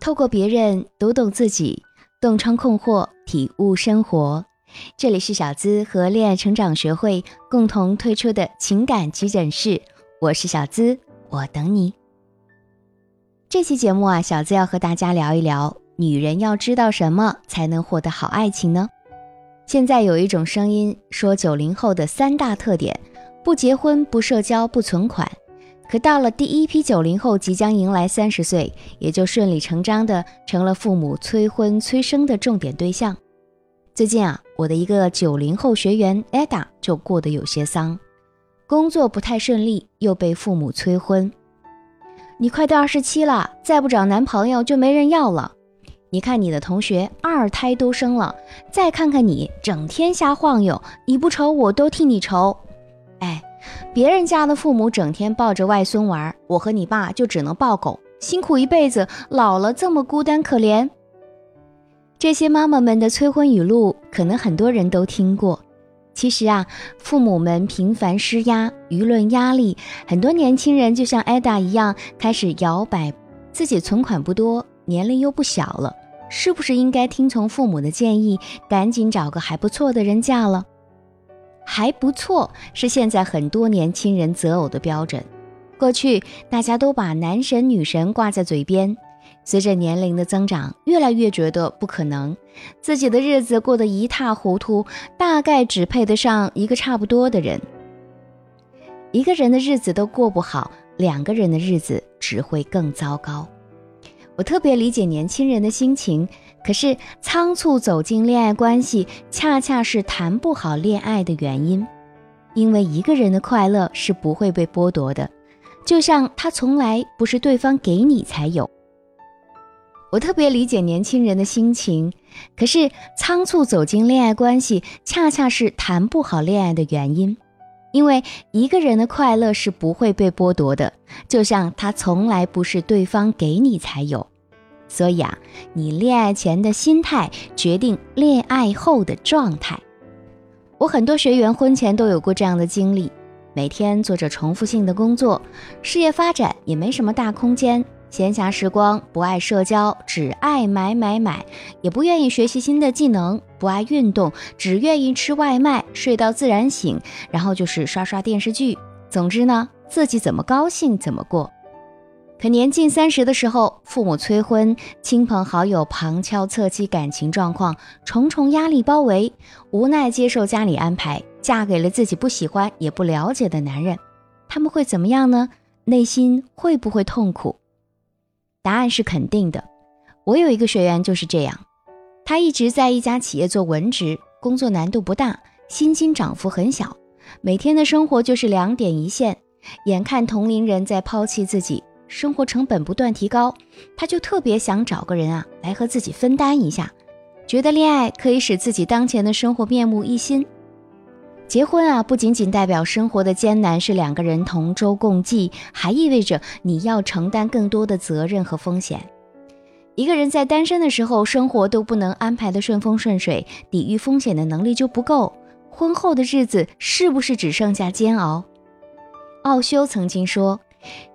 透过别人读懂自己，洞穿困惑，体悟生活。这里是小资和恋爱成长学会共同推出的情感急诊室，我是小资，我等你。这期节目啊，小资要和大家聊一聊，女人要知道什么才能获得好爱情呢？现在有一种声音说，九零后的三大特点：不结婚、不社交、不存款。可到了第一批九零后即将迎来三十岁，也就顺理成章的成了父母催婚催生的重点对象。最近啊，我的一个九零后学员 Ada 就过得有些丧，工作不太顺利，又被父母催婚。你快到二十七了，再不找男朋友就没人要了。你看你的同学二胎都生了，再看看你，整天瞎晃悠，你不愁我都替你愁。哎。别人家的父母整天抱着外孙玩，我和你爸就只能抱狗，辛苦一辈子，老了这么孤单可怜。这些妈妈们的催婚语录，可能很多人都听过。其实啊，父母们频繁施压，舆论压力，很多年轻人就像艾达一样，开始摇摆。自己存款不多，年龄又不小了，是不是应该听从父母的建议，赶紧找个还不错的人嫁了？还不错，是现在很多年轻人择偶的标准。过去大家都把男神女神挂在嘴边，随着年龄的增长，越来越觉得不可能。自己的日子过得一塌糊涂，大概只配得上一个差不多的人。一个人的日子都过不好，两个人的日子只会更糟糕。我特别理解年轻人的心情。可是仓促走进恋爱关系，恰恰是谈不好恋爱的原因。因为一个人的快乐是不会被剥夺的，就像他从来不是对方给你才有。我特别理解年轻人的心情。可是仓促走进恋爱关系，恰恰是谈不好恋爱的原因。因为一个人的快乐是不会被剥夺的，就像他从来不是对方给你才有。所以啊，你恋爱前的心态决定恋爱后的状态。我很多学员婚前都有过这样的经历：每天做着重复性的工作，事业发展也没什么大空间，闲暇时光不爱社交，只爱买买买，也不愿意学习新的技能，不爱运动，只愿意吃外卖，睡到自然醒，然后就是刷刷电视剧。总之呢，自己怎么高兴怎么过。可年近三十的时候，父母催婚，亲朋好友旁敲侧击感情状况，重重压力包围，无奈接受家里安排，嫁给了自己不喜欢也不了解的男人，他们会怎么样呢？内心会不会痛苦？答案是肯定的。我有一个学员就是这样，他一直在一家企业做文职，工作难度不大，薪金涨幅很小，每天的生活就是两点一线，眼看同龄人在抛弃自己。生活成本不断提高，他就特别想找个人啊来和自己分担一下，觉得恋爱可以使自己当前的生活面目一新。结婚啊，不仅仅代表生活的艰难是两个人同舟共济，还意味着你要承担更多的责任和风险。一个人在单身的时候，生活都不能安排的顺风顺水，抵御风险的能力就不够，婚后的日子是不是只剩下煎熬？奥修曾经说。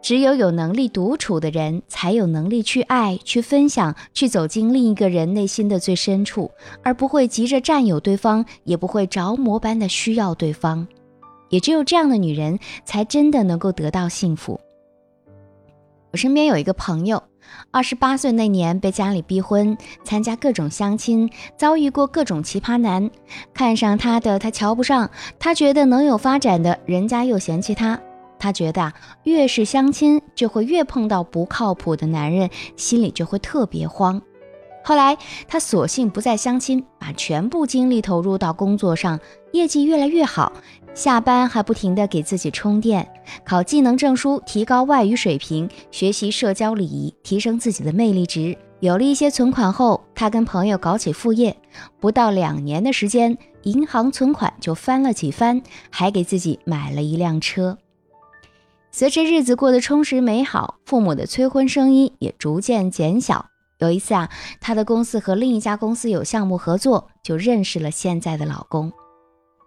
只有有能力独处的人，才有能力去爱、去分享、去走进另一个人内心的最深处，而不会急着占有对方，也不会着魔般的需要对方。也只有这样的女人，才真的能够得到幸福。我身边有一个朋友，二十八岁那年被家里逼婚，参加各种相亲，遭遇过各种奇葩男，看上他的他瞧不上，他觉得能有发展的，人家又嫌弃他。她觉得啊，越是相亲，就会越碰到不靠谱的男人，心里就会特别慌。后来她索性不再相亲，把全部精力投入到工作上，业绩越来越好，下班还不停地给自己充电，考技能证书，提高外语水平，学习社交礼仪，提升自己的魅力值。有了一些存款后，她跟朋友搞起副业，不到两年的时间，银行存款就翻了几番，还给自己买了一辆车。随着日子过得充实美好，父母的催婚声音也逐渐减小。有一次啊，她的公司和另一家公司有项目合作，就认识了现在的老公。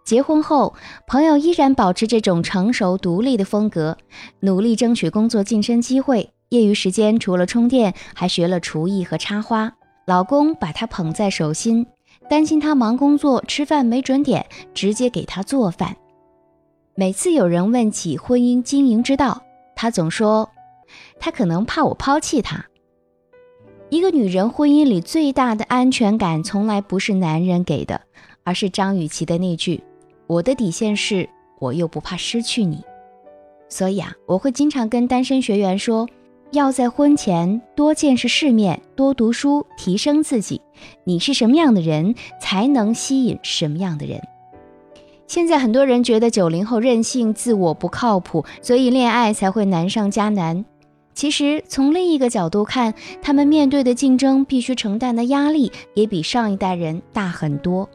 结婚后，朋友依然保持这种成熟独立的风格，努力争取工作晋升机会。业余时间除了充电，还学了厨艺和插花。老公把她捧在手心，担心她忙工作吃饭没准点，直接给她做饭。每次有人问起婚姻经营之道，她总说：“她可能怕我抛弃他。”一个女人婚姻里最大的安全感，从来不是男人给的，而是张雨绮的那句：“我的底线是，我又不怕失去你。”所以啊，我会经常跟单身学员说，要在婚前多见识世面，多读书，提升自己。你是什么样的人，才能吸引什么样的人。现在很多人觉得九零后任性、自我不靠谱，所以恋爱才会难上加难。其实从另一个角度看，他们面对的竞争必须承担的压力也比上一代人大很多。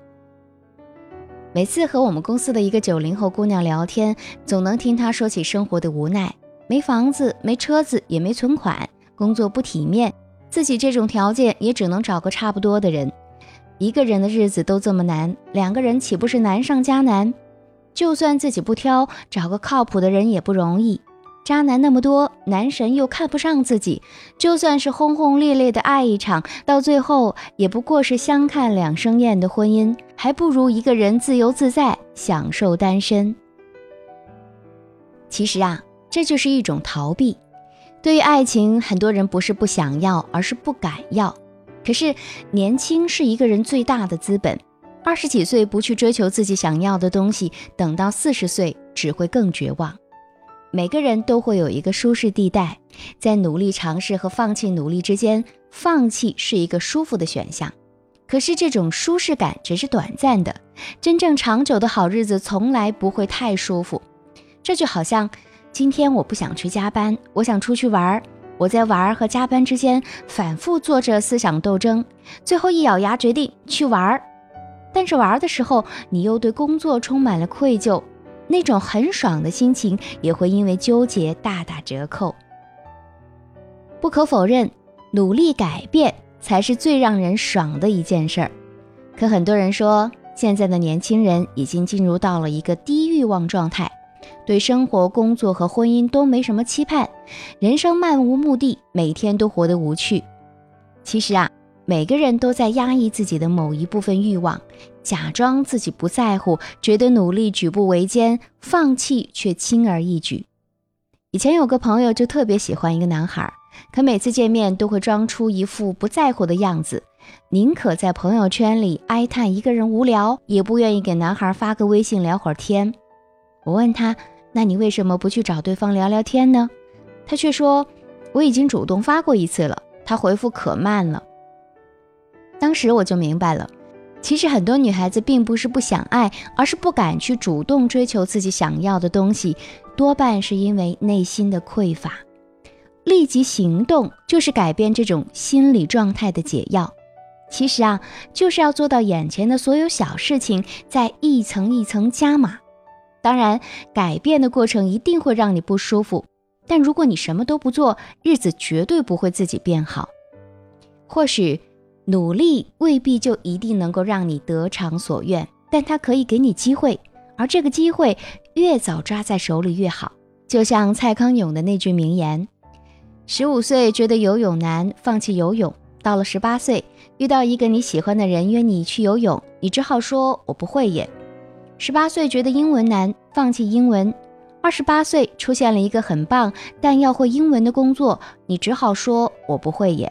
每次和我们公司的一个九零后姑娘聊天，总能听她说起生活的无奈：没房子、没车子、也没存款，工作不体面，自己这种条件也只能找个差不多的人。一个人的日子都这么难，两个人岂不是难上加难？就算自己不挑，找个靠谱的人也不容易。渣男那么多，男神又看不上自己，就算是轰轰烈烈的爱一场，到最后也不过是相看两生厌的婚姻，还不如一个人自由自在，享受单身。其实啊，这就是一种逃避。对于爱情，很多人不是不想要，而是不敢要。可是年轻是一个人最大的资本，二十几岁不去追求自己想要的东西，等到四十岁只会更绝望。每个人都会有一个舒适地带，在努力尝试和放弃努力之间，放弃是一个舒服的选项。可是这种舒适感只是短暂的，真正长久的好日子从来不会太舒服。这就好像今天我不想去加班，我想出去玩儿，我在玩和加班之间反复做着思想斗争，最后一咬牙决定去玩儿。但是玩的时候，你又对工作充满了愧疚。那种很爽的心情也会因为纠结大打折扣。不可否认，努力改变才是最让人爽的一件事儿。可很多人说，现在的年轻人已经进入到了一个低欲望状态，对生活、工作和婚姻都没什么期盼，人生漫无目的，每天都活得无趣。其实啊。每个人都在压抑自己的某一部分欲望，假装自己不在乎，觉得努力举步维艰，放弃却轻而易举。以前有个朋友就特别喜欢一个男孩，可每次见面都会装出一副不在乎的样子，宁可在朋友圈里哀叹一个人无聊，也不愿意给男孩发个微信聊会儿天。我问他：“那你为什么不去找对方聊聊天呢？”他却说：“我已经主动发过一次了，他回复可慢了。”当时我就明白了，其实很多女孩子并不是不想爱，而是不敢去主动追求自己想要的东西，多半是因为内心的匮乏。立即行动就是改变这种心理状态的解药。其实啊，就是要做到眼前的所有小事情在一层一层加码。当然，改变的过程一定会让你不舒服，但如果你什么都不做，日子绝对不会自己变好。或许。努力未必就一定能够让你得偿所愿，但它可以给你机会，而这个机会越早抓在手里越好。就像蔡康永的那句名言：“十五岁觉得游泳难，放弃游泳；到了十八岁，遇到一个你喜欢的人约你去游泳，你只好说我不会也。十八岁觉得英文难，放弃英文；二十八岁出现了一个很棒但要会英文的工作，你只好说我不会也。”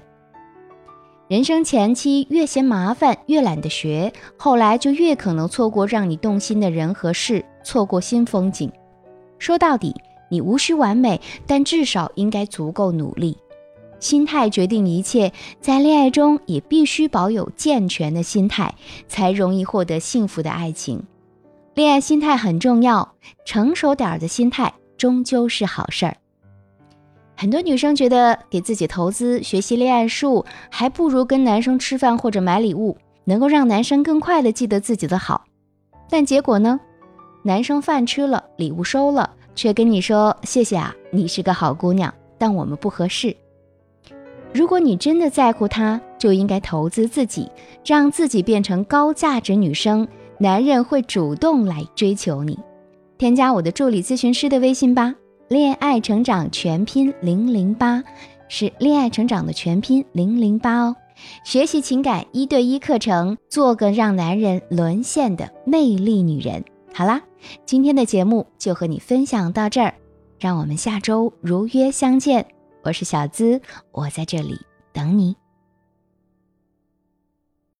人生前期越嫌麻烦，越懒得学，后来就越可能错过让你动心的人和事，错过新风景。说到底，你无需完美，但至少应该足够努力。心态决定一切，在恋爱中也必须保有健全的心态，才容易获得幸福的爱情。恋爱心态很重要，成熟点儿的心态终究是好事儿。很多女生觉得给自己投资学习恋爱术，还不如跟男生吃饭或者买礼物，能够让男生更快的记得自己的好。但结果呢？男生饭吃了，礼物收了，却跟你说谢谢啊，你是个好姑娘，但我们不合适。如果你真的在乎他，就应该投资自己，让自己变成高价值女生，男人会主动来追求你。添加我的助理咨询师的微信吧。恋爱成长全拼零零八，是恋爱成长的全拼零零八哦。学习情感一对一课程，做个让男人沦陷的魅力女人。好啦，今天的节目就和你分享到这儿，让我们下周如约相见。我是小资，我在这里等你。